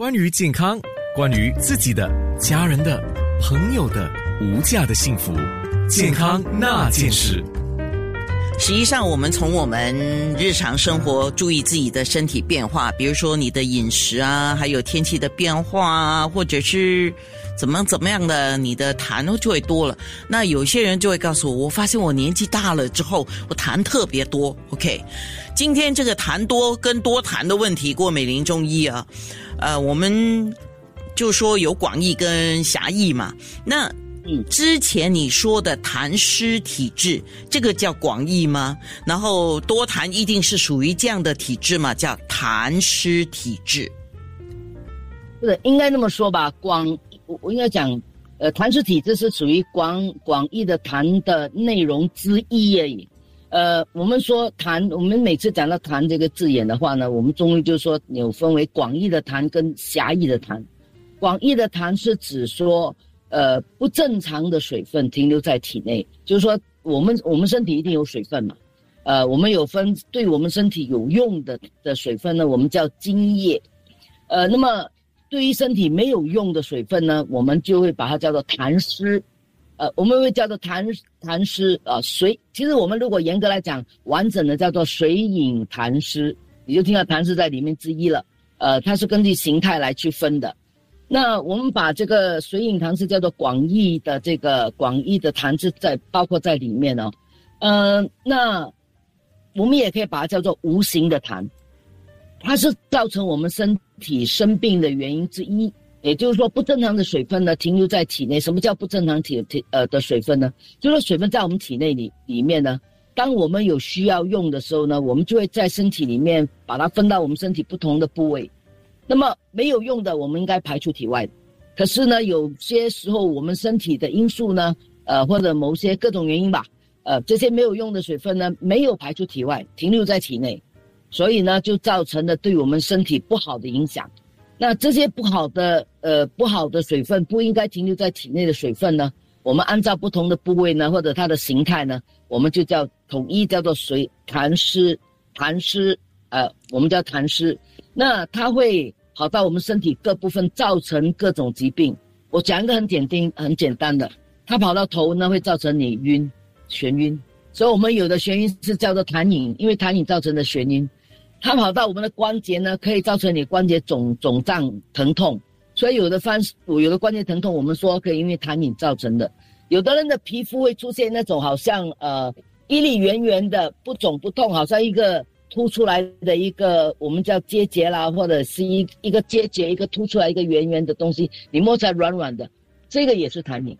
关于健康，关于自己的、家人的、朋友的无价的幸福，健康那件事。实际上，我们从我们日常生活注意自己的身体变化，比如说你的饮食啊，还有天气的变化啊，或者是怎么怎么样的，你的痰就会多了。那有些人就会告诉我，我发现我年纪大了之后，我痰特别多。OK，今天这个痰多跟多痰的问题，过美玲中医啊，呃，我们就说有广义跟狭义嘛。那嗯，之前你说的痰湿体质，这个叫广义吗？然后多痰一定是属于这样的体质吗？叫痰湿体质？不是，应该那么说吧。广我我应该讲，呃，痰湿体质是属于广广义的痰的内容之一而已。呃，我们说痰，我们每次讲到痰这个字眼的话呢，我们中医就说有分为广义的痰跟狭义的痰。广义的痰是指说。呃，不正常的水分停留在体内，就是说，我们我们身体一定有水分嘛，呃，我们有分对我们身体有用的的水分呢，我们叫津液，呃，那么对于身体没有用的水分呢，我们就会把它叫做痰湿，呃，我们会叫做痰痰湿啊水，其实我们如果严格来讲，完整的叫做水饮痰湿，你就听到痰湿在里面之一了，呃，它是根据形态来去分的。那我们把这个水饮痰湿叫做广义的这个广义的痰湿在包括在里面哦，嗯，那我们也可以把它叫做无形的痰，它是造成我们身体生病的原因之一。也就是说，不正常的水分呢停留在体内。什么叫不正常体体呃的水分呢？就是水分在我们体内里里面呢，当我们有需要用的时候呢，我们就会在身体里面把它分到我们身体不同的部位。那么没有用的，我们应该排出体外。可是呢，有些时候我们身体的因素呢，呃，或者某些各种原因吧，呃，这些没有用的水分呢，没有排出体外，停留在体内，所以呢，就造成了对我们身体不好的影响。那这些不好的，呃，不好的水分不应该停留在体内的水分呢，我们按照不同的部位呢，或者它的形态呢，我们就叫统一叫做水痰湿，痰湿，呃，我们叫痰湿。那它会。跑到我们身体各部分，造成各种疾病。我讲一个很简单、很简单的，它跑到头呢，会造成你晕、眩晕。所以，我们有的眩晕是叫做痰饮，因为痰饮造成的眩晕。它跑到我们的关节呢，可以造成你关节肿肿胀、疼痛。所以，有的方有的关节疼痛，我们说可以因为痰饮造成的。有的人的皮肤会出现那种好像呃一粒圆圆的，不肿不痛，好像一个。凸出来的一个，我们叫结节啦，或者是一一个结节，一个凸出来一个圆圆的东西，你摸起来软软的，这个也是痰饮。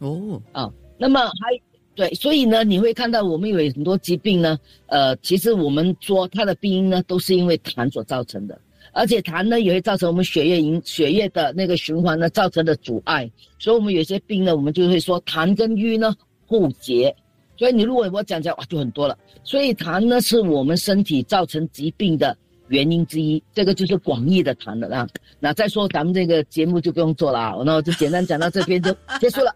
哦，啊，那么还对，所以呢，你会看到我们有很多疾病呢，呃，其实我们说它的病因呢，都是因为痰所造成的，而且痰呢也会造成我们血液营血液的那个循环呢造成的阻碍，所以我们有些病呢，我们就会说痰跟瘀呢互结。所以你如果我讲讲哇，就很多了。所以痰呢，是我们身体造成疾病的原因之一。这个就是广义的痰了啊。那再说咱们这个节目就不用做了啊。那我就简单讲到这边就结束了。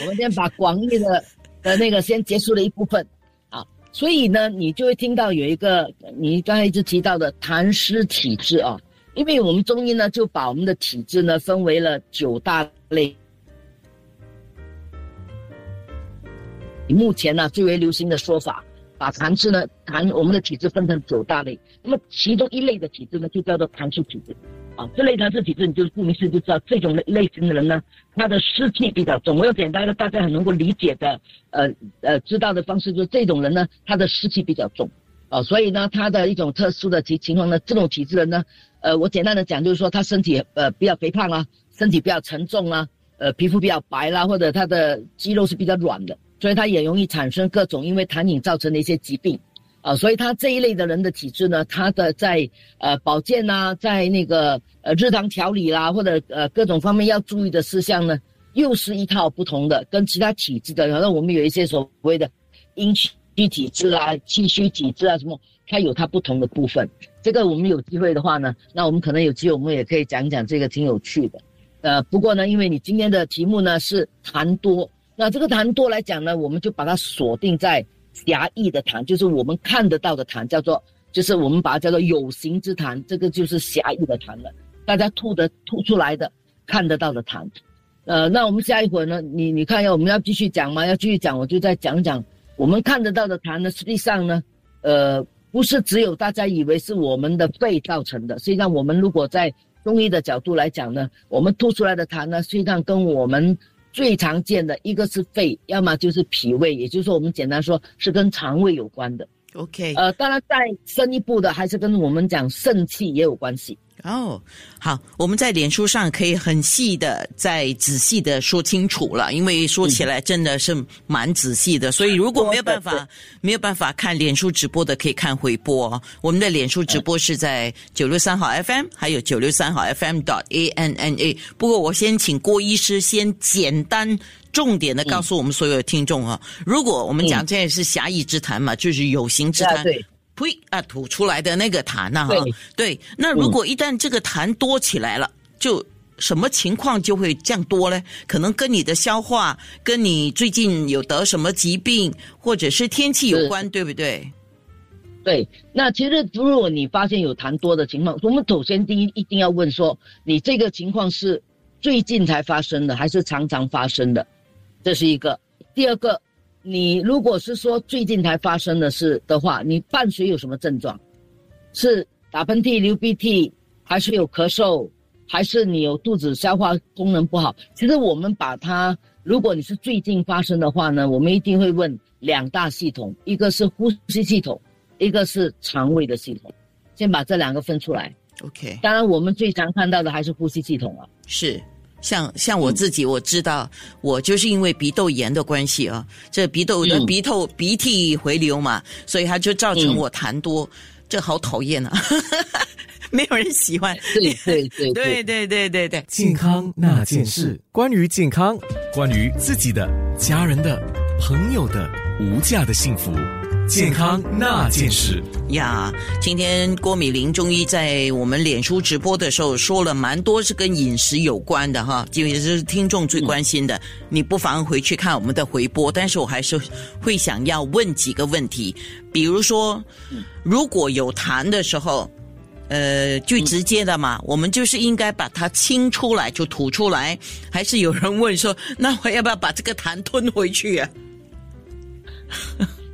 我们先把广义的的那个先结束了一部分啊。所以呢，你就会听到有一个你刚才一直提到的痰湿体质啊。因为我们中医呢，就把我们的体质呢分为了九大类。目前呢，最为流行的说法，把痰湿呢，痰我们的体质分成九大类。那么其中一类的体质呢，就叫做痰湿体质。啊，这类痰湿体质，你就顾名思义就知道，这种类类型的人呢，他的湿气比较重。我用简单的、大家很能够理解的，呃呃，知道的方式，就是这种人呢，他的湿气比较重。啊，所以呢，他的一种特殊的情情况呢，这种体质的呢，呃，我简单的讲，就是说他身体呃比较肥胖啊，身体比较沉重啊，呃，皮肤比较白啦，或者他的肌肉是比较软的。所以他也容易产生各种因为痰饮造成的一些疾病，啊，所以他这一类的人的体质呢，他的在呃保健呐，在那个呃日常调理啦，或者呃各种方面要注意的事项呢，又是一套不同的，跟其他体质的，好像我们有一些所谓的阴虚体质啊、气虚体质啊什么，它有它不同的部分。这个我们有机会的话呢，那我们可能有机会，我们也可以讲讲这个，挺有趣的。呃，不过呢，因为你今天的题目呢是痰多。那这个痰多来讲呢，我们就把它锁定在狭义的痰，就是我们看得到的痰，叫做就是我们把它叫做有形之痰，这个就是狭义的痰了。大家吐的吐出来的看得到的痰。呃，那我们下一会儿呢？你你看一下我们要继续讲吗？要继续讲，我就再讲讲我们看得到的痰呢。实际上呢，呃，不是只有大家以为是我们的肺造成的。实际上，我们如果在中医的角度来讲呢，我们吐出来的痰呢，实际上跟我们最常见的一个是肺，要么就是脾胃，也就是说，我们简单说是跟肠胃有关的。OK，呃，当然再深一步的，还是跟我们讲肾气也有关系。哦，好，我们在脸书上可以很细的、再仔细的说清楚了，因为说起来真的是蛮仔细的。所以如果没有办法、没有办法看脸书直播的，可以看回播。我们的脸书直播是在九六三号 FM，还有九六三号 FM dot A N N A。不过我先请郭医师先简单、重点的告诉我们所有的听众啊，如果我们讲这也是狭义之谈嘛，就是有形之谈。呸啊！吐出来的那个痰呐，哈，对。那如果一旦这个痰多起来了，就什么情况就会降多呢？可能跟你的消化，跟你最近有得什么疾病，或者是天气有关，对不对？对。那其实如果你发现有痰多的情况，我们首先第一一定要问说，你这个情况是最近才发生的，还是常常发生的？这是一个。第二个。你如果是说最近才发生的事的话，你伴随有什么症状？是打喷嚏、流鼻涕，还是有咳嗽，还是你有肚子消化功能不好？其实我们把它，如果你是最近发生的话呢，我们一定会问两大系统，一个是呼吸系统，一个是肠胃的系统，先把这两个分出来。OK。当然，我们最常看到的还是呼吸系统啊。是。像像我自己我知道我就是因为鼻窦炎的关系啊这鼻窦的鼻头鼻涕回流嘛所以它就造成我痰多这好讨厌啊哈哈哈没有人喜欢对对对 对对。健康那件事关于健康关于自己的家人的朋友的无价的幸福。健康那件事呀，今天郭美玲中医在我们脸书直播的时候说了蛮多是跟饮食有关的哈，就也是听众最关心的。你不妨回去看我们的回播，但是我还是会想要问几个问题，比如说，如果有痰的时候，呃，最直接的嘛，我们就是应该把它清出来就吐出来，还是有人问说，那我要不要把这个痰吞回去啊？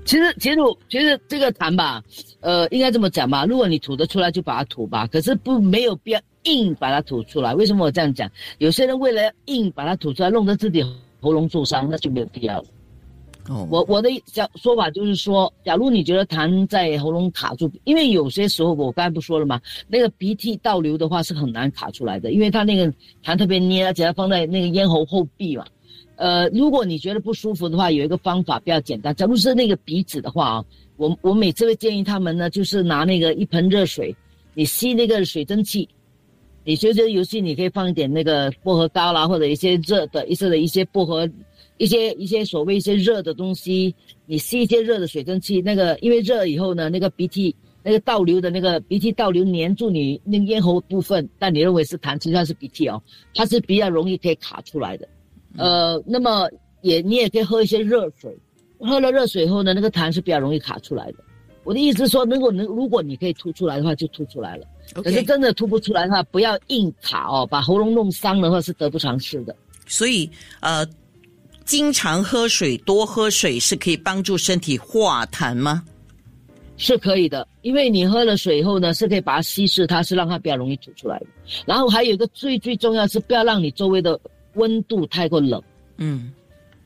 其实，其实，其实这个痰吧，呃，应该这么讲吧。如果你吐得出来，就把它吐吧。可是不没有必要硬把它吐出来。为什么我这样讲？有些人为了硬把它吐出来，弄得自己喉咙受伤，那就没有必要了。哦，我我的讲说法就是说，假如你觉得痰在喉咙卡住，因为有些时候我刚才不说了吗？那个鼻涕倒流的话是很难卡出来的，因为它那个痰特别黏，而且它放在那个咽喉后壁嘛。呃，如果你觉得不舒服的话，有一个方法比较简单。假如是那个鼻子的话啊，我我每次会建议他们呢，就是拿那个一盆热水，你吸那个水蒸气，你学这个游戏，你可以放一点那个薄荷膏啦，或者一些热的一些的一些薄荷，一些一些所谓一些热的东西，你吸一些热的水蒸气，那个因为热以后呢，那个鼻涕那个倒流的那个鼻涕倒流粘住你那咽喉部分，但你认为是痰，其实它是鼻涕哦，它是比较容易可以卡出来的。呃，那么也你也可以喝一些热水，喝了热水后呢，那个痰是比较容易卡出来的。我的意思是说，如果能如果你可以吐出来的话，就吐出来了。可是真的吐不出来的话，不要硬卡哦，把喉咙弄伤的话是得不偿失的。所以呃，经常喝水，多喝水是可以帮助身体化痰吗？是可以的，因为你喝了水以后呢，是可以把它稀释，它是让它比较容易吐出来的。然后还有一个最最重要是不要让你周围的。温度太过冷，嗯，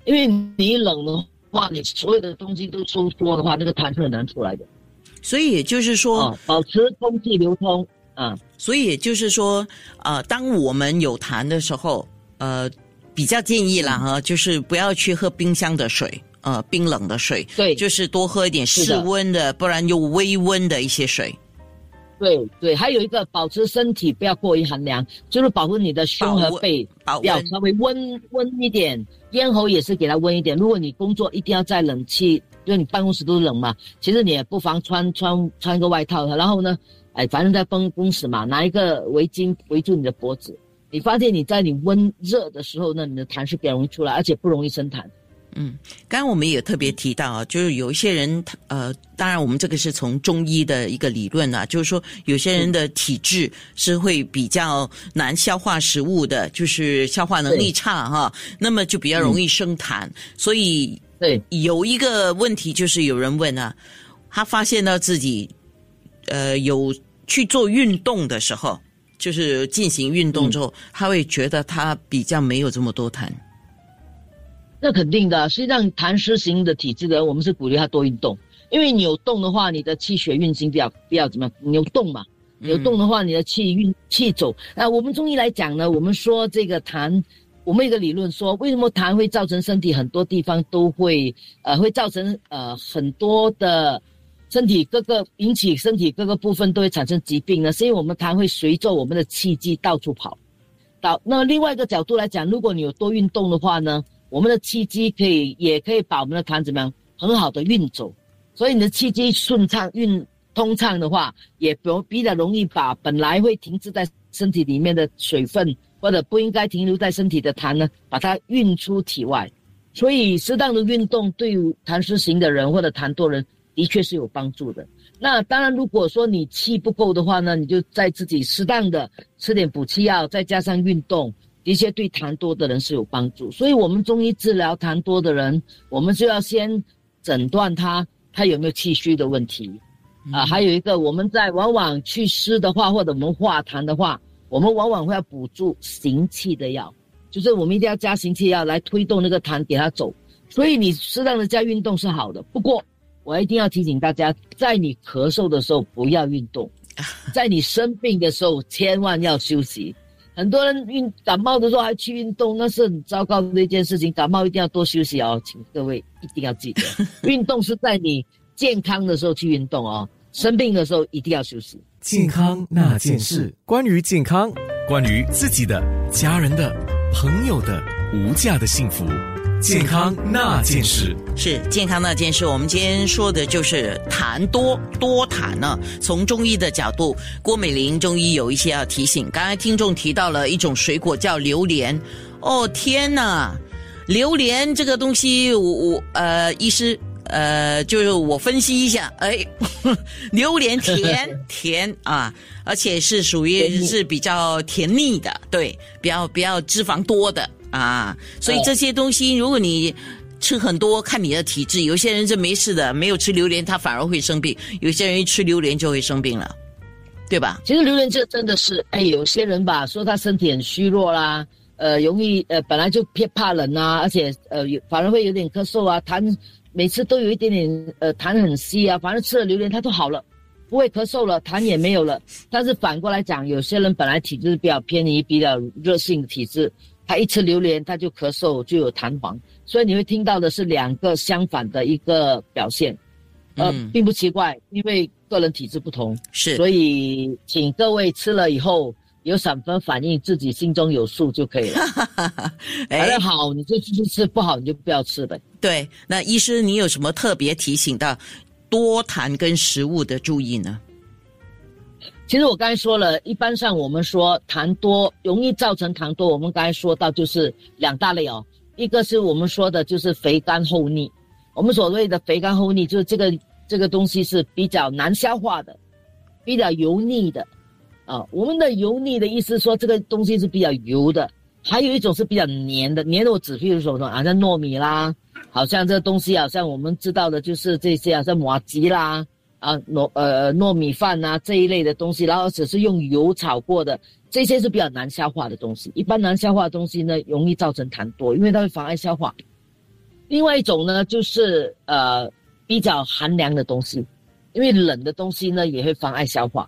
因为你冷的话，你所有的东西都收缩的话，那个痰是很难出来的。所以也就是说，保持空气流通啊。所以也就是说，呃，当我们有痰的时候，呃，比较建议啦哈，就是不要去喝冰箱的水，呃，冰冷的水，对，就是多喝一点室温的，不然又微温的一些水。对对，还有一个保持身体不要过于寒凉，就是保护你的胸和背要稍微温温一点，咽喉也是给它温一点。如果你工作一定要在冷气，因为你办公室都是冷嘛，其实你也不妨穿穿穿一个外套。然后呢，哎，反正在办公室嘛，拿一个围巾围住你的脖子。你发现你在你温热的时候呢，你的痰是比较容易出来，而且不容易生痰。嗯，刚刚我们也特别提到啊，就是有一些人，呃，当然我们这个是从中医的一个理论啊，就是说有些人的体质是会比较难消化食物的，就是消化能力差哈，那么就比较容易生痰。所以，对，有一个问题就是有人问啊，他发现到自己，呃，有去做运动的时候，就是进行运动之后，他会觉得他比较没有这么多痰。那肯定的，实际上痰湿型的体质的人，我们是鼓励他多运动，因为你有动的话，你的气血运行比较比较怎么样？你有动嘛？有动的话，你的气运气走。那我们中医来讲呢，我们说这个痰，我们一个理论说，为什么痰会造成身体很多地方都会呃会造成呃很多的身体各个引起身体各个部分都会产生疾病呢？是因为我们痰会随着我们的气机到处跑。到那另外一个角度来讲，如果你有多运动的话呢？我们的气机可以，也可以把我们的痰怎么样很好的运走，所以你的气机顺畅运通畅的话，也比比较容易把本来会停滞在身体里面的水分或者不应该停留在身体的痰呢，把它运出体外。所以适当的运动对于痰湿型的人或者痰多人的确是有帮助的。那当然，如果说你气不够的话呢，你就在自己适当的吃点补气药，再加上运动。的确对痰多的人是有帮助，所以我们中医治疗痰多的人，我们就要先诊断他他有没有气虚的问题，啊，还有一个我们在往往祛湿的话，或者我们化痰的话，我们往往会要补助行气的药，就是我们一定要加行气药来推动那个痰给它走。所以你适当的加运动是好的，不过我一定要提醒大家，在你咳嗽的时候不要运动，在你生病的时候千万要休息。很多人运感冒的时候还去运动，那是很糟糕的一件事情。感冒一定要多休息哦，请各位一定要记得，运动是在你健康的时候去运动哦，生病的时候一定要休息。健康那件事，关于健康，关于自己的、家人的、朋友的无价的幸福。健康那件事是健康那件事。我们今天说的就是痰多多痰呢。从中医的角度，郭美玲中医有一些要提醒。刚才听众提到了一种水果叫榴莲，哦天呐，榴莲这个东西，我我呃，医师呃，就是我分析一下，哎，榴莲甜 甜啊，而且是属于是比较甜腻的，对，比较比较脂肪多的。啊，所以这些东西，如果你吃很多，看你的体质。有些人是没事的，没有吃榴莲，他反而会生病；有些人一吃榴莲就会生病了，对吧？其实榴莲这真的是，哎，有些人吧说他身体很虚弱啦，呃，容易呃本来就偏怕冷啊，而且呃有反而会有点咳嗽啊，痰每次都有一点点呃痰很稀啊，反正吃了榴莲他都好了，不会咳嗽了，痰也没有了。但是反过来讲，有些人本来体质比较偏移、比较热性的体质。他一吃榴莲，他就咳嗽，就有痰黄，所以你会听到的是两个相反的一个表现，呃，并不奇怪，因为个人体质不同，是，所以请各位吃了以后有什么反应，自己心中有数就可以了。哎，好，你就继续吃；不好，你就不要吃呗。对，那医师，你有什么特别提醒到多痰跟食物的注意呢？其实我刚才说了，一般上我们说痰多容易造成痰多，我们刚才说到就是两大类哦，一个是我们说的就是肥甘厚腻，我们所谓的肥甘厚腻就是这个这个东西是比较难消化的，比较油腻的，啊，我们的油腻的意思说这个东西是比较油的，还有一种是比较黏的，黏的我指譬如说说好像糯米啦，好像这个东西好像我们知道的就是这些啊，像麻吉啦。啊，糯呃糯米饭呐这一类的东西，然后只是用油炒过的，这些是比较难消化的东西。一般难消化的东西呢，容易造成痰多，因为它会妨碍消化。另外一种呢，就是呃比较寒凉的东西，因为冷的东西呢也会妨碍消化。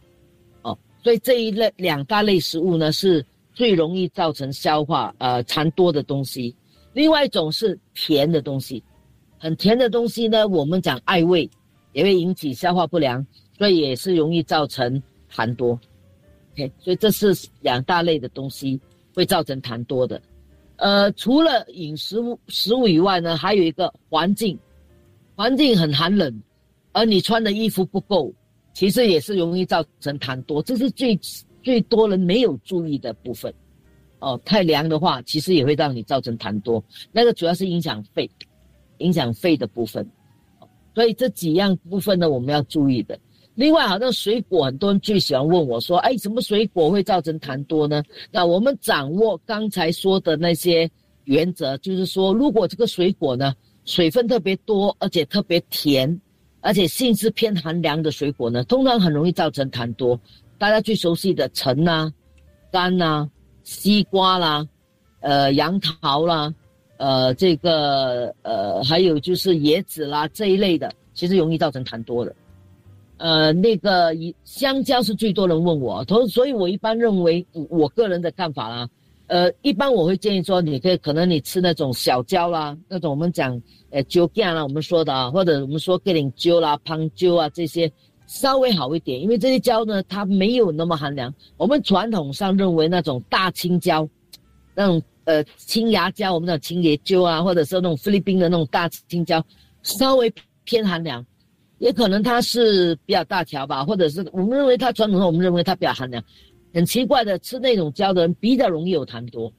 哦，所以这一类两大类食物呢是最容易造成消化呃痰多的东西。另外一种是甜的东西，很甜的东西呢，我们讲爱味。也会引起消化不良，所以也是容易造成痰多。OK，所以这是两大类的东西会造成痰多的。呃，除了饮食物食物以外呢，还有一个环境，环境很寒冷，而你穿的衣服不够，其实也是容易造成痰多。这是最最多人没有注意的部分。哦，太凉的话，其实也会让你造成痰多。那个主要是影响肺。影响肺的部分。所以这几样部分呢，我们要注意的。另外，好像水果，很多人最喜欢问我说：“哎，什么水果会造成痰多呢？”那我们掌握刚才说的那些原则，就是说，如果这个水果呢，水分特别多，而且特别甜，而且性质偏寒凉的水果呢，通常很容易造成痰多。大家最熟悉的橙啊、柑啊、西瓜啦、呃杨桃啦、呃这个呃还有就是椰子啦这一类的，其实容易造成痰多的。呃，那个香蕉是最多人问我，同所以，我一般认为，我个人的看法啦，呃，一般我会建议说，你可以可能你吃那种小蕉啦，那种我们讲呃蕉干啦，我们说的啊，或者我们说格林蕉啦、胖蕉啊这些稍微好一点，因为这些蕉呢，它没有那么寒凉。我们传统上认为那种大青椒，那种呃青芽椒，我们讲青叶蕉啊，或者是那种菲律宾的那种大青椒，稍微偏寒凉。也可能它是比较大条吧，或者是我们认为它传统上我们认为它比较寒凉。很奇怪的，吃那种胶的人比较容易有痰多。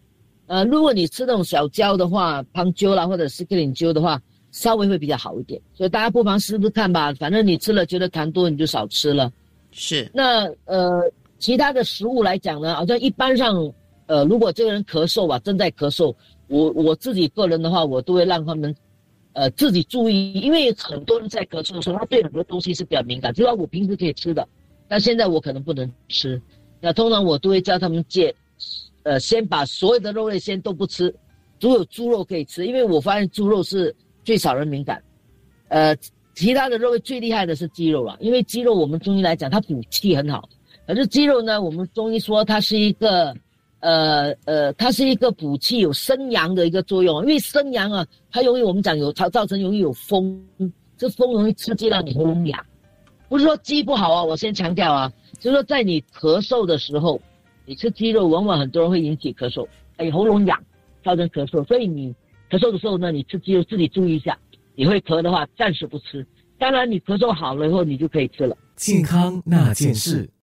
呃，如果你吃那种小胶的话，胖灸啦或者是克林灸的话，稍微会比较好一点。所以大家不妨试试看吧，反正你吃了觉得痰多，你就少吃了。是。那呃，其他的食物来讲呢，好像一般上，呃，如果这个人咳嗽吧，正在咳嗽，我我自己个人的话，我都会让他们。呃，自己注意，因为很多人在咳嗽的时候，他对很多东西是比较敏感。就说我平时可以吃的，但现在我可能不能吃。那通常我都会叫他们戒，呃，先把所有的肉类先都不吃，只有猪肉可以吃，因为我发现猪肉是最少人敏感。呃，其他的肉类最厉害的是鸡肉了，因为鸡肉我们中医来讲它补气很好，可是鸡肉呢，我们中医说它是一个。呃呃，它是一个补气、有生阳的一个作用，因为生阳啊，它容易我们讲有它造成容易有风，这风容易刺激到你喉咙痒。不是说鸡不好啊，我先强调啊，就是说在你咳嗽的时候，你吃鸡肉往往很多人会引起咳嗽，哎，喉咙痒，造成咳嗽，所以你咳嗽的时候呢，你吃鸡肉自己注意一下，你会咳的话暂时不吃，当然你咳嗽好了以后你就可以吃了。健康那件事。